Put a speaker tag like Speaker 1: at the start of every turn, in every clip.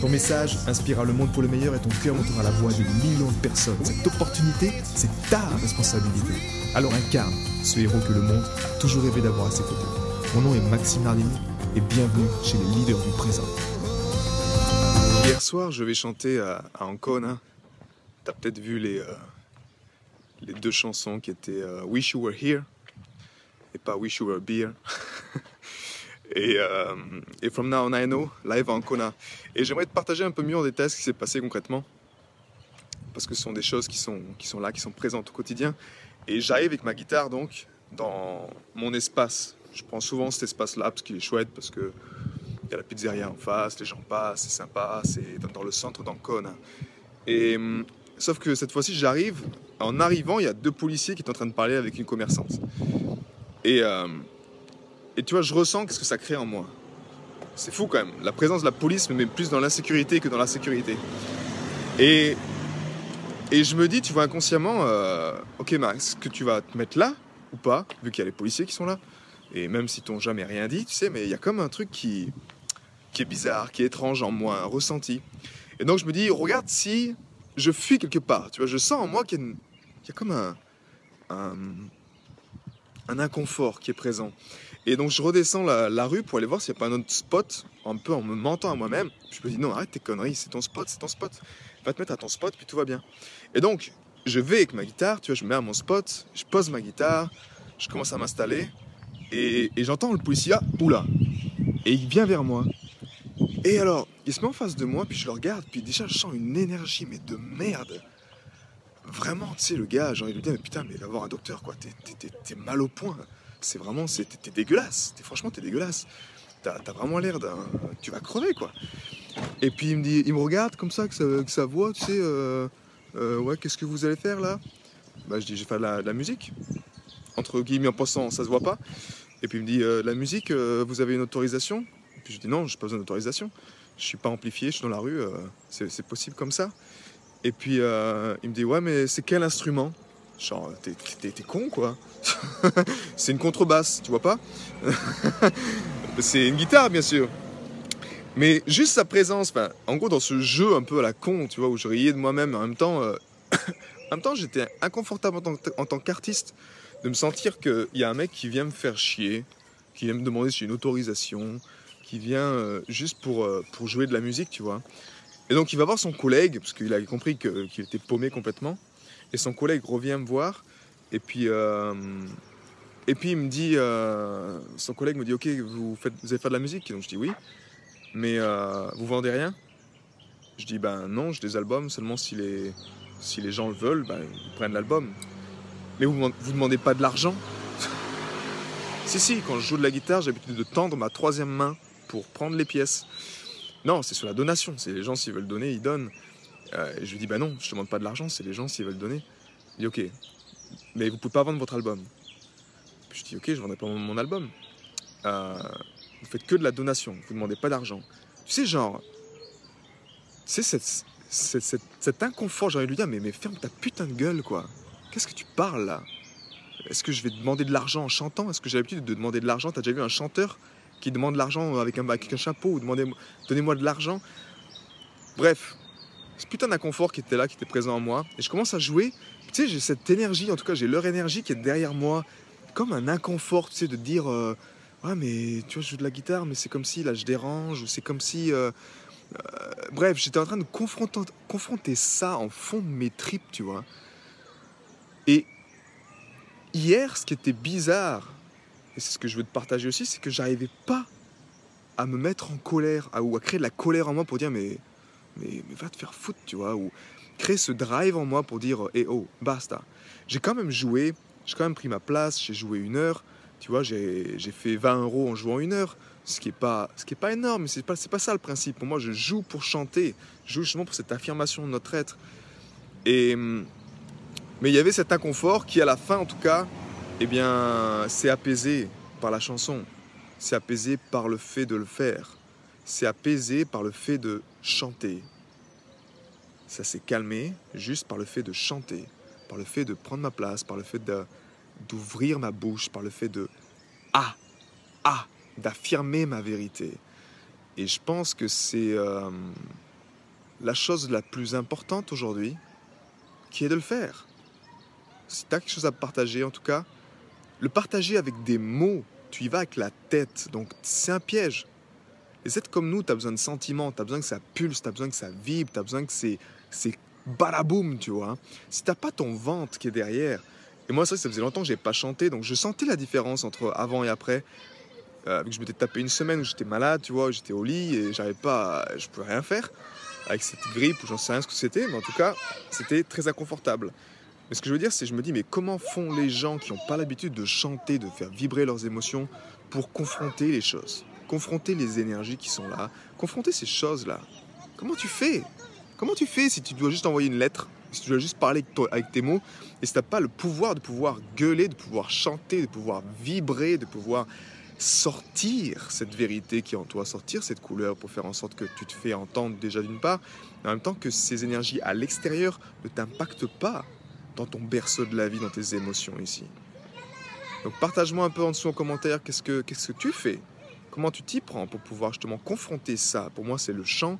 Speaker 1: Ton message inspirera le monde pour le meilleur et ton cœur montera la voix de millions de personnes. Cette opportunité, c'est ta responsabilité. Alors incarne ce héros que le monde a toujours rêvé d'avoir à ses côtés. Mon nom est Maxime Nardini et bienvenue chez les leaders du présent. Hier soir, je vais chanter à, Ancona. T'as peut-être vu les, euh, les deux chansons qui étaient euh, Wish You Were Here et pas Wish You Were Beer. et, euh, et From Now On I Know, live à Ancona. Et j'aimerais te partager un peu mieux en détail ce qui s'est passé concrètement. Parce que ce sont des choses qui sont, qui sont là, qui sont présentes au quotidien. Et j'arrive avec ma guitare donc dans mon espace. Je prends souvent cet espace-là parce qu'il est chouette, parce que il y a la pizzeria en face, les gens passent, c'est sympa, c'est dans le centre d'Ancona. Et hum, sauf que cette fois-ci, j'arrive. En arrivant, il y a deux policiers qui sont en train de parler avec une commerçante. Et, euh, et tu vois, je ressens qu'est-ce que ça crée en moi. C'est fou quand même. La présence de la police me met plus dans l'insécurité que dans la sécurité. Et, et je me dis, tu vois, inconsciemment, euh, ok Max, est-ce que tu vas te mettre là ou pas, vu qu'il y a les policiers qui sont là? Et même s'ils t'ont jamais rien dit, tu sais, mais il y a comme un truc qui, qui est bizarre, qui est étrange en moi, un ressenti. Et donc je me dis, regarde si je fuis quelque part. Tu vois, je sens en moi qu'il y a, une- qu'il y a comme un, un, un inconfort qui est présent. Et donc je redescends la, rue pour aller voir s'il n'y a pas un autre spot, un peu en me mentant à moi-même. Je me dis, non, arrête tes conneries, c'est ton spot, c'est ton spot. Va te mettre à ton spot, puis tout va bien. Et donc, je vais avec ma guitare, tu vois, je me mets à mon spot, je pose ma guitare, je commence à m'installer, et, j'entends le policier, ah, oula, et il vient vers moi. Et alors, il se met en face de moi, puis je le regarde, puis déjà je sens une énergie, mais de merde. Vraiment, tu sais, le gars, j'ai envie de lui dire, mais putain, mais va voir un docteur, quoi, t'es mal au point. C'est vraiment, t'es dégueulasse, franchement, t'es dégueulasse. T'as t'as vraiment l'air d'un. Tu vas crever, quoi. Et puis il me dit, il me regarde comme ça, que sa, voix, tu sais, euh, euh, ouais, qu'est-ce que vous allez faire là? Bah, je dis, je vais faire de la, musique. Entre guillemets, en passant, ça se voit pas. Et puis il me dit, euh, la musique, vous avez une autorisation? Et puis je dis, non, j'ai pas besoin d'autorisation. Je suis pas amplifié, je suis dans la rue, c'est possible comme ça. Et puis il me dit, ouais, mais c'est quel instrument? Genre, t'es- con quoi C'est une contrebasse, tu vois pas? C'est une guitare, bien sûr. Mais juste sa présence, en gros, dans ce jeu un peu à la con, tu vois, où je riais de moi-même, en même temps, euh, en même temps, j'étais inconfortable en tant, qu'artiste de me sentir qu'il y a un mec qui vient me faire chier, qui vient me demander si j'ai une autorisation, qui vient euh, juste pour, euh, pour jouer de la musique, tu vois. Et donc, il va voir son collègue, parce qu'il avait compris qu'il était paumé complètement, et son collègue revient me voir, et puis. euh, et puis il me dit, euh, son collègue me dit, ok, vous, vous allez faire de la musique Donc je dis oui, mais euh, vous vendez rien? Je dis, ben non, j'ai des albums, seulement si les, si les gens le veulent, ben, ils prennent l'album. Mais vous ne demandez pas de l'argent? Si, si, quand je joue de la guitare, j'ai l'habitude de tendre ma troisième main pour prendre les pièces. Non, c'est sur la donation, c'est les gens s'ils veulent donner, ils donnent. Euh, je lui dis, ben non, je ne demande pas de l'argent, c'est les gens s'ils veulent donner. Il dit, ok, mais vous pouvez pas vendre votre album. Puis je dis, ok, je vendrai pas mon, album. Euh, vous faites que de la donation, vous demandez pas d'argent. Tu sais, genre, tu sais, cette, cette- cette- cet inconfort, j'ai envie de lui dire, mais, mais ferme ta putain de gueule, quoi. Qu'est-ce que tu parles là? Est-ce que je vais demander de l'argent en chantant? Est-ce que j'ai l'habitude de demander de l'argent? T'as déjà vu un chanteur qui demande de l'argent avec un, avec un chapeau ou donnez-moi de l'argent? Bref, ce putain d'inconfort qui était là, qui était présent en moi, et je commence à jouer. Tu sais, j'ai cette énergie, en tout cas, j'ai leur énergie qui est derrière moi, comme un inconfort, tu sais, de dire euh, Ouais, mais tu vois, je joue de la guitare, mais c'est comme si là je dérange, ou c'est comme si. euh, euh, bref, j'étais en train de confronter, confronter ça en fond de mes tripes, tu vois. Et hier, ce qui était bizarre, et c'est ce que je veux te partager aussi, c'est que j'arrivais pas à me mettre en colère, à- ou à créer de la colère en moi pour dire mais, mais, va te faire foutre, tu vois, ou créer ce drive en moi pour dire eh oh, basta. J'ai quand même joué, j'ai quand même pris ma place, j'ai joué une heure, tu vois, j'ai fait 20 euros en jouant une heure. Ce qui n'est pas, ce qui est pas énorme, mais ce n'est pas, pas ça le principe. Pour moi, je joue pour chanter, je joue justement pour cette affirmation de notre être. Et, mais il y avait cet inconfort qui, à la fin en tout cas, eh bien, s'est apaisé par la chanson. C'est apaisé par le fait de le faire. C'est apaisé par le fait de chanter. Ça s'est calmé juste par le fait de chanter, par le fait de prendre ma place, par le fait d'ouvrir ma bouche, par le fait de ah, ah, d'affirmer ma vérité. Et je pense que c'est euh, la chose la plus importante aujourd'hui, qui est de le faire. Si tu as quelque chose à partager, en tout cas, le partager avec des mots, tu y vas avec la tête, donc c'est un piège. Et être comme nous, tu as besoin de sentiments, tu as besoin que ça pulse, tu as besoin que ça vibre, tu as besoin que c'est, c'est balaboum, tu vois. Si t'as pas ton ventre qui est derrière, et moi, ça, ça faisait longtemps que j'ai pas chanté, donc je sentais la différence entre avant et après. Euh, je m'étais tapé une semaine où j'étais malade, tu vois, j'étais au lit et j'avais pas, je pouvais rien faire avec cette grippe ou j'en sais rien ce que c'était, mais en tout cas, c'était très inconfortable. Mais ce que je veux dire, c'est je me dis, mais comment font les gens qui n'ont pas l'habitude de chanter, de faire vibrer leurs émotions pour confronter les choses, confronter les énergies qui sont là, confronter ces choses-là Comment tu fais? Comment tu fais si tu dois juste envoyer une lettre, si tu dois juste parler avec tes mots, et si tu n'as pas le pouvoir de pouvoir gueuler, de pouvoir chanter, de pouvoir vibrer, de pouvoir sortir cette vérité qui est en toi, sortir cette couleur pour faire en sorte que tu te fais entendre déjà d'une part, mais en même temps que ces énergies à l'extérieur ne t'impactent pas dans ton berceau de la vie, dans tes émotions ici. Donc partage-moi un peu en dessous en commentaire qu'est-ce que, qu'est-ce que tu fais, comment tu t'y prends pour pouvoir justement confronter ça? Pour moi, c'est le chant,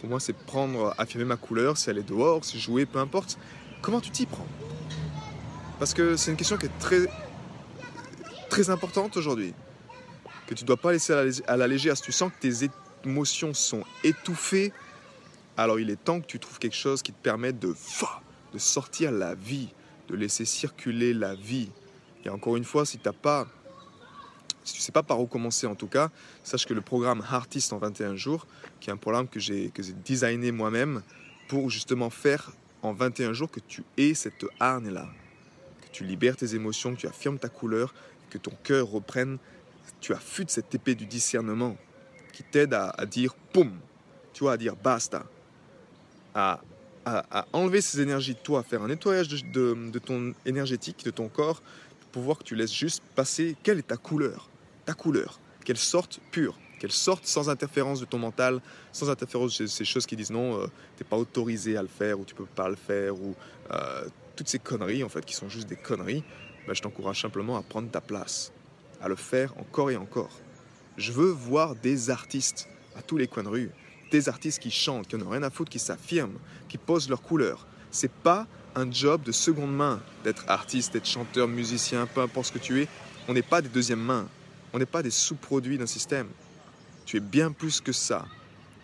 Speaker 1: pour moi, c'est prendre, affirmer ma couleur, si elle est dehors, si jouer, peu importe. Comment tu t'y prends? Parce que c'est une question qui est très, très importante aujourd'hui. Que tu ne dois pas laisser à la légère. Si tu sens que tes émotions sont étouffées, alors il est temps que tu trouves quelque chose qui te permette de, de sortir la vie, de laisser circuler la vie. Et encore une fois, si tu n'as pas si tu ne sais pas par où commencer en tout cas, sache que le programme Artist en 21 jours, qui est un programme que j'ai designé moi-même pour justement faire en 21 jours que tu aies cette hargne-là, que tu libères tes émotions, que tu affirmes ta couleur, que ton cœur reprenne, tu affûtes cette épée du discernement qui t'aide à, dire poum, tu vois, à dire basta, à, enlever ces énergies de toi, à faire un nettoyage de, de ton énergétique, de ton corps, pour voir que tu laisses juste passer quelle est ta couleur ta couleur, qu'elle sorte pure, qu'elle sorte sans interférence de ton mental, sans interférence de ces choses qui disent non, euh, t'es pas autorisé à le faire ou tu peux pas le faire ou euh, toutes ces conneries en fait qui sont juste des conneries. Ben, je t'encourage simplement à prendre ta place, à le faire encore et encore. Je veux voir des artistes à tous les coins de rue, des artistes qui chantent, qui n'ont rien à foutre, qui s'affirment, qui posent leur couleur. C'est pas un job de seconde main d'être artiste, d'être chanteur, musicien, peu importe ce que tu es. On n'est pas des deuxièmes mains. On n'est pas des sous-produits d'un système. Tu es bien plus que ça.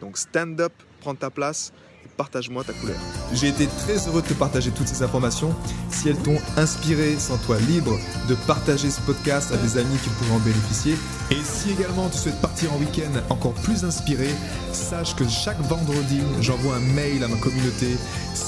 Speaker 1: Donc stand up, prends ta place partage-moi ta couleur.
Speaker 2: J'ai été très heureux de te partager toutes ces informations. Si elles t'ont inspiré, sens-toi libre de partager ce podcast à des amis qui pourraient en bénéficier. Et si également tu souhaites partir en week-end encore plus inspiré, sache que chaque vendredi, j'envoie un mail à ma communauté.